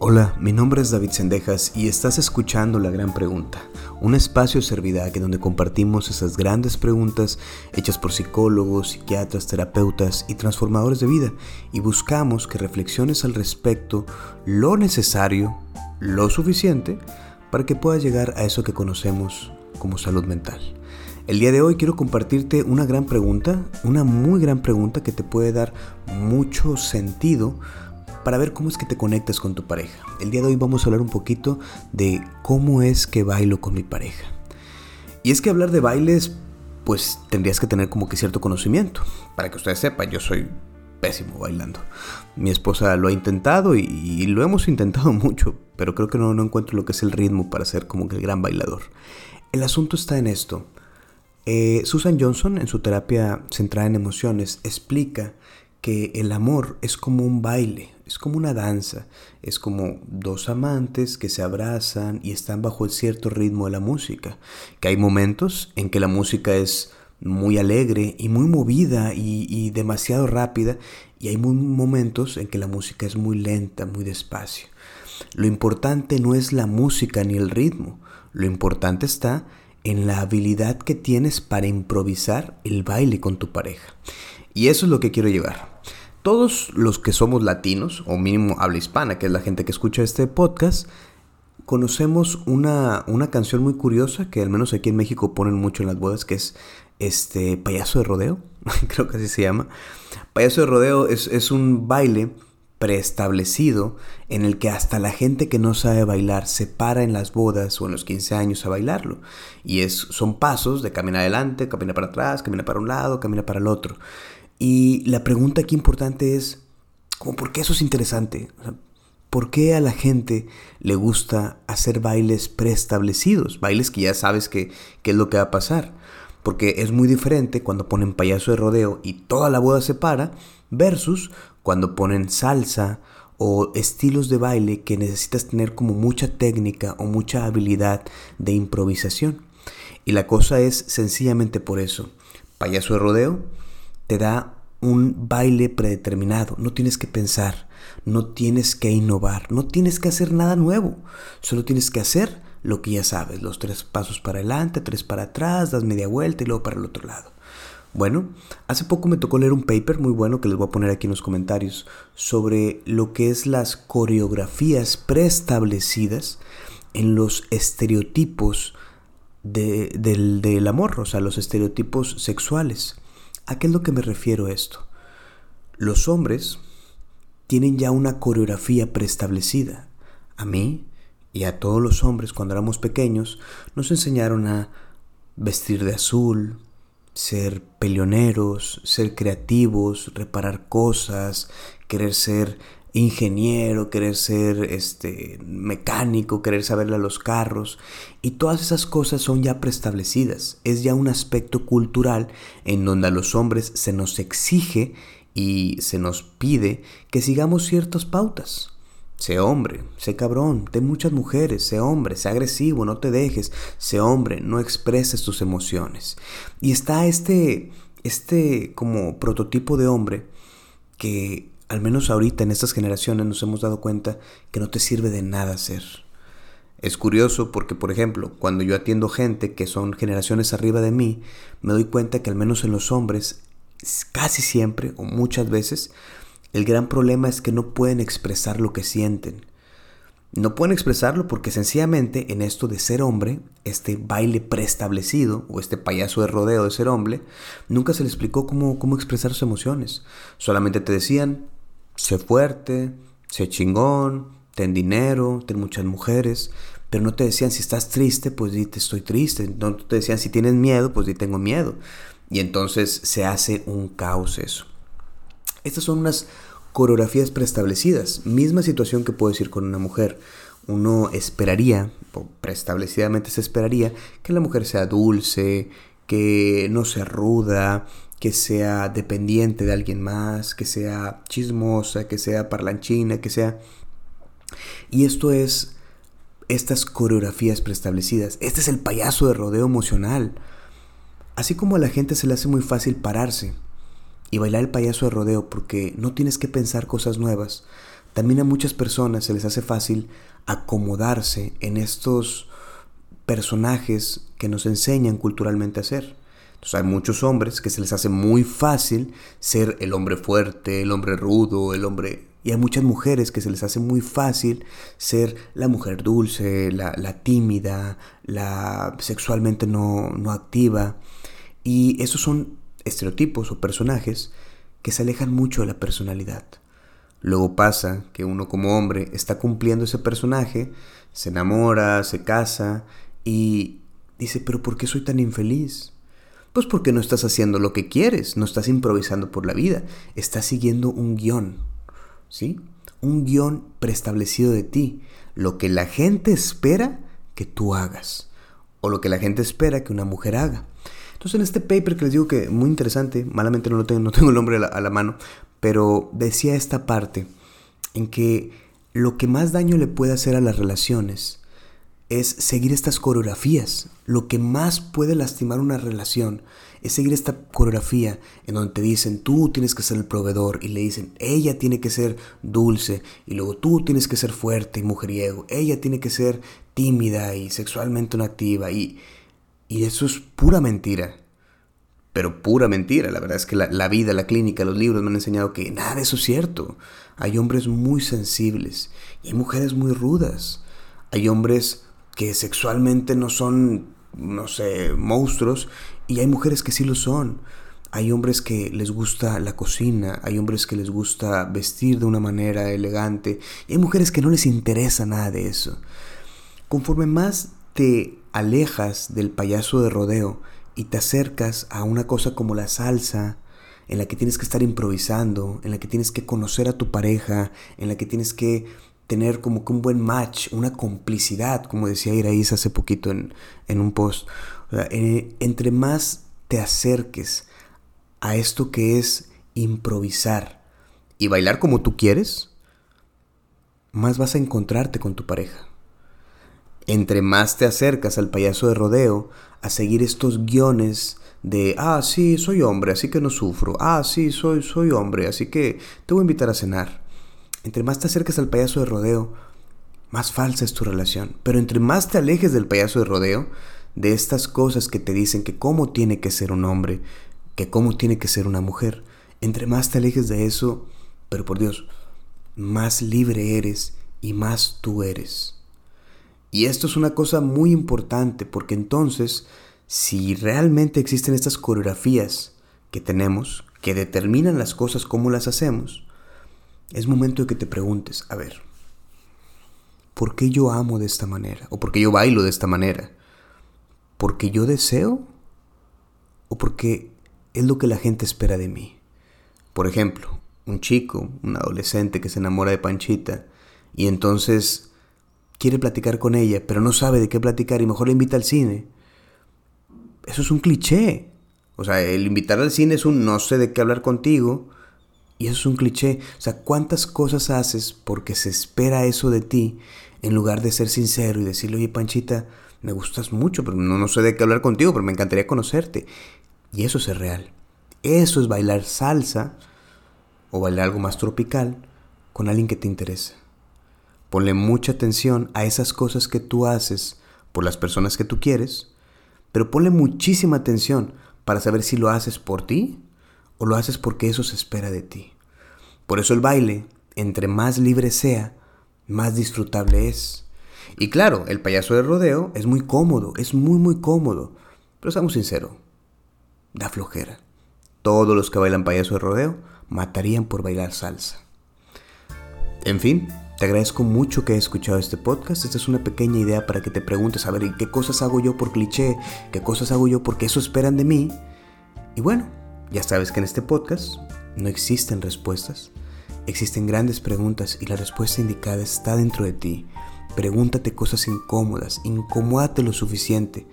Hola, mi nombre es David Sendejas y estás escuchando La Gran Pregunta, un espacio que donde compartimos esas grandes preguntas hechas por psicólogos, psiquiatras, terapeutas y transformadores de vida y buscamos que reflexiones al respecto lo necesario, lo suficiente, para que puedas llegar a eso que conocemos como salud mental. El día de hoy quiero compartirte una gran pregunta, una muy gran pregunta que te puede dar mucho sentido para ver cómo es que te conectas con tu pareja. El día de hoy vamos a hablar un poquito de cómo es que bailo con mi pareja. Y es que hablar de bailes, pues tendrías que tener como que cierto conocimiento. Para que ustedes sepan, yo soy pésimo bailando. Mi esposa lo ha intentado y, lo hemos intentado mucho, pero creo que no, encuentro lo que es el ritmo para ser como que el gran bailador. El asunto está en esto. Eh, Susan Johnson, en su terapia centrada en emociones, explica que el amor es como un baile, es como una danza, es como dos amantes que se abrazan y están bajo el cierto ritmo de la música, que hay momentos en que la música es muy alegre y muy movida y, demasiado rápida y hay momentos en que la música es muy lenta, muy despacio. Lo importante no es la música ni el ritmo, lo importante está en la habilidad que tienes para improvisar el baile con tu pareja. Y eso es lo que quiero llevar. Todos los que somos latinos, o mínimo habla hispana, que es la gente que escucha este podcast, conocemos una, una canción muy curiosa que al menos aquí en México ponen mucho en las bodas, que es este payaso de rodeo, creo que así se llama. Payaso de rodeo es, es un baile preestablecido en el que hasta la gente que no sabe bailar se para en las bodas o en los 15 años a bailarlo. Y es, son pasos de caminar adelante, camina para atrás, camina para un lado, camina para el otro. Y la pregunta aquí importante es, ¿cómo, ¿por qué eso es interesante? ¿Por qué a la gente le gusta hacer bailes preestablecidos? Bailes que ya sabes que, qué es lo que va a pasar. Porque es muy diferente cuando ponen payaso de rodeo y toda la boda se para, versus cuando ponen salsa o estilos de baile que necesitas tener como mucha técnica o mucha habilidad de improvisación. Y la cosa es sencillamente por eso. Payaso de rodeo te da un baile predeterminado, no tienes que pensar, no tienes que innovar, no tienes que hacer nada nuevo, solo tienes que hacer lo que ya sabes, los tres pasos para adelante, tres para atrás, das media vuelta y luego para el otro lado. Bueno, hace poco me tocó leer un paper muy bueno que les voy a poner aquí en los comentarios sobre lo que es las coreografías preestablecidas en los estereotipos del, del amor, o sea, los estereotipos sexuales. ¿A qué es lo que me refiero esto? Los hombres tienen ya una coreografía preestablecida. A mí y a todos los hombres cuando éramos pequeños nos enseñaron a vestir de azul, ser peleoneros, ser creativos, reparar cosas, querer ser ingeniero, querer ser este mecánico, querer saberle a los carros y todas esas cosas son ya preestablecidas. Es ya un aspecto cultural en donde a los hombres se nos exige y se nos pide que sigamos ciertas pautas. Sé hombre, sé cabrón, ten muchas mujeres, sé hombre, sé agresivo, no te dejes, sé hombre, no expreses tus emociones. Y está este, este como prototipo de hombre que al menos ahorita en estas generaciones nos hemos dado cuenta que no te sirve de nada ser. Es curioso porque, por ejemplo, cuando yo atiendo gente que son generaciones arriba de mí, me doy cuenta que al menos en los hombres, casi siempre o muchas veces, el gran problema es que no pueden expresar lo que sienten. No pueden expresarlo porque sencillamente en esto de ser hombre, este baile preestablecido o este payaso de rodeo de ser hombre, nunca se le explicó cómo, cómo expresar sus emociones. Solamente te decían, sé fuerte, sé chingón, ten dinero, ten muchas mujeres, pero no te decían si estás triste, pues di te estoy triste, no te decían si tienes miedo, pues di tengo miedo. Y entonces se hace un caos eso. Estas son unas coreografías preestablecidas, misma situación que puedo decir con una mujer. Uno esperaría, o preestablecidamente se esperaría, que la mujer sea dulce, que no sea ruda, que sea dependiente de alguien más, que sea chismosa, que sea parlanchina, que sea... Y esto es estas coreografías preestablecidas. Este es el payaso de rodeo emocional. Así como a la gente se le hace muy fácil pararse y bailar el payaso de rodeo porque no tienes que pensar cosas nuevas, también a muchas personas se les hace fácil acomodarse en estos personajes que nos enseñan culturalmente a ser. Entonces hay muchos hombres que se les hace muy fácil ser el hombre fuerte, el hombre rudo, el hombre... Y hay muchas mujeres que se les hace muy fácil ser la mujer dulce, la, tímida, la sexualmente no, no activa. Y esos son estereotipos o personajes que se alejan mucho de la personalidad. Luego pasa que uno como hombre está cumpliendo ese personaje, se enamora, se casa y dice, pero ¿por qué soy tan infeliz? Pues porque no estás haciendo lo que quieres, no estás improvisando por la vida, estás siguiendo un guion, ¿sí? Un guion preestablecido de ti, lo que la gente espera que tú hagas, o lo que la gente espera que una mujer haga. Entonces en este paper que les digo que muy interesante, malamente no lo tengo, no tengo el nombre a la, a la mano, pero decía esta parte en que lo que más daño le puede hacer a las relaciones es seguir estas coreografías. Lo que más puede lastimar una relación es seguir esta coreografía en donde te dicen tú tienes que ser el proveedor y le dicen ella tiene que ser dulce y luego tú tienes que ser fuerte y mujeriego, ella tiene que ser tímida y sexualmente no activa y, y eso es pura mentira. Pero pura mentira, la verdad es que la, la vida, la clínica, los libros me han enseñado que nada de eso es cierto. Hay hombres muy sensibles y hay mujeres muy rudas. Hay hombres que sexualmente no son, no sé, monstruos, y hay mujeres que sí lo son. Hay hombres que les gusta la cocina, hay hombres que les gusta vestir de una manera elegante, y hay mujeres que no les interesa nada de eso. Conforme más te alejas del payaso de rodeo y te acercas a una cosa como la salsa, en la que tienes que estar improvisando, en la que tienes que conocer a tu pareja, en la que tienes que tener como que un buen match, una complicidad, como decía Iraíz hace poquito en, un post. Eh, entre más te acerques a esto que es improvisar y bailar como tú quieres, más vas a encontrarte con tu pareja. Entre más te acercas al payaso de rodeo, a seguir estos guiones de, ah, sí, soy hombre, así que no sufro, ah, sí, soy, soy hombre, así que te voy a invitar a cenar entre más te acerques al payaso de rodeo, más falsa es tu relación. Pero entre más te alejes del payaso de rodeo, de estas cosas que te dicen que cómo tiene que ser un hombre, que cómo tiene que ser una mujer, entre más te alejes de eso, pero por Dios, más libre eres y más tú eres. Y esto es una cosa muy importante porque entonces, si realmente existen estas coreografías que tenemos, que determinan las cosas como las hacemos, es momento de que te preguntes, a ver, ¿por qué yo amo de esta manera? ¿O por qué yo bailo de esta manera? ¿Porque yo deseo? ¿O porque es lo que la gente espera de mí? Por ejemplo, un chico, un adolescente que se enamora de Panchita y entonces quiere platicar con ella, pero no sabe de qué platicar y mejor la invita al cine. Eso es un cliché. O sea, el invitar al cine es un no sé de qué hablar contigo, y eso es un cliché. O sea, ¿cuántas cosas haces porque se espera eso de ti en lugar de ser sincero y decirle, oye, Panchita, me gustas mucho, pero no, no sé de qué hablar contigo, pero me encantaría conocerte. Y eso es real. Eso es bailar salsa o bailar algo más tropical con alguien que te interesa. Ponle mucha atención a esas cosas que tú haces por las personas que tú quieres, pero ponle muchísima atención para saber si lo haces por ti o lo haces porque eso se espera de ti. Por eso el baile, entre más libre sea, más disfrutable es. Y claro, el payaso de rodeo es muy cómodo, es muy muy cómodo, pero seamos sinceros, da flojera. Todos los que bailan payaso de rodeo matarían por bailar salsa. En fin, te agradezco mucho que hayas escuchado este podcast. Esta es una pequeña idea para que te preguntes, a ver, ¿qué cosas hago yo por cliché? ¿Qué cosas hago yo porque eso esperan de mí? Y bueno, ya sabes que en este podcast no existen respuestas, existen grandes preguntas y la respuesta indicada está dentro de ti. Pregúntate cosas incómodas, incomódate lo suficiente,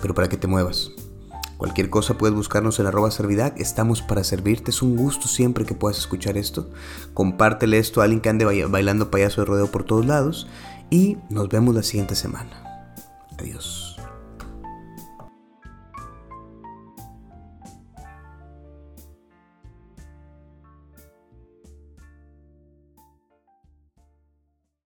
pero para que te muevas. Cualquier cosa puedes buscarnos en arroba servidac, estamos para servirte, es un gusto siempre que puedas escuchar esto. Compártele esto a alguien que ande bailando payaso de rodeo por todos lados y nos vemos la siguiente semana. Adiós.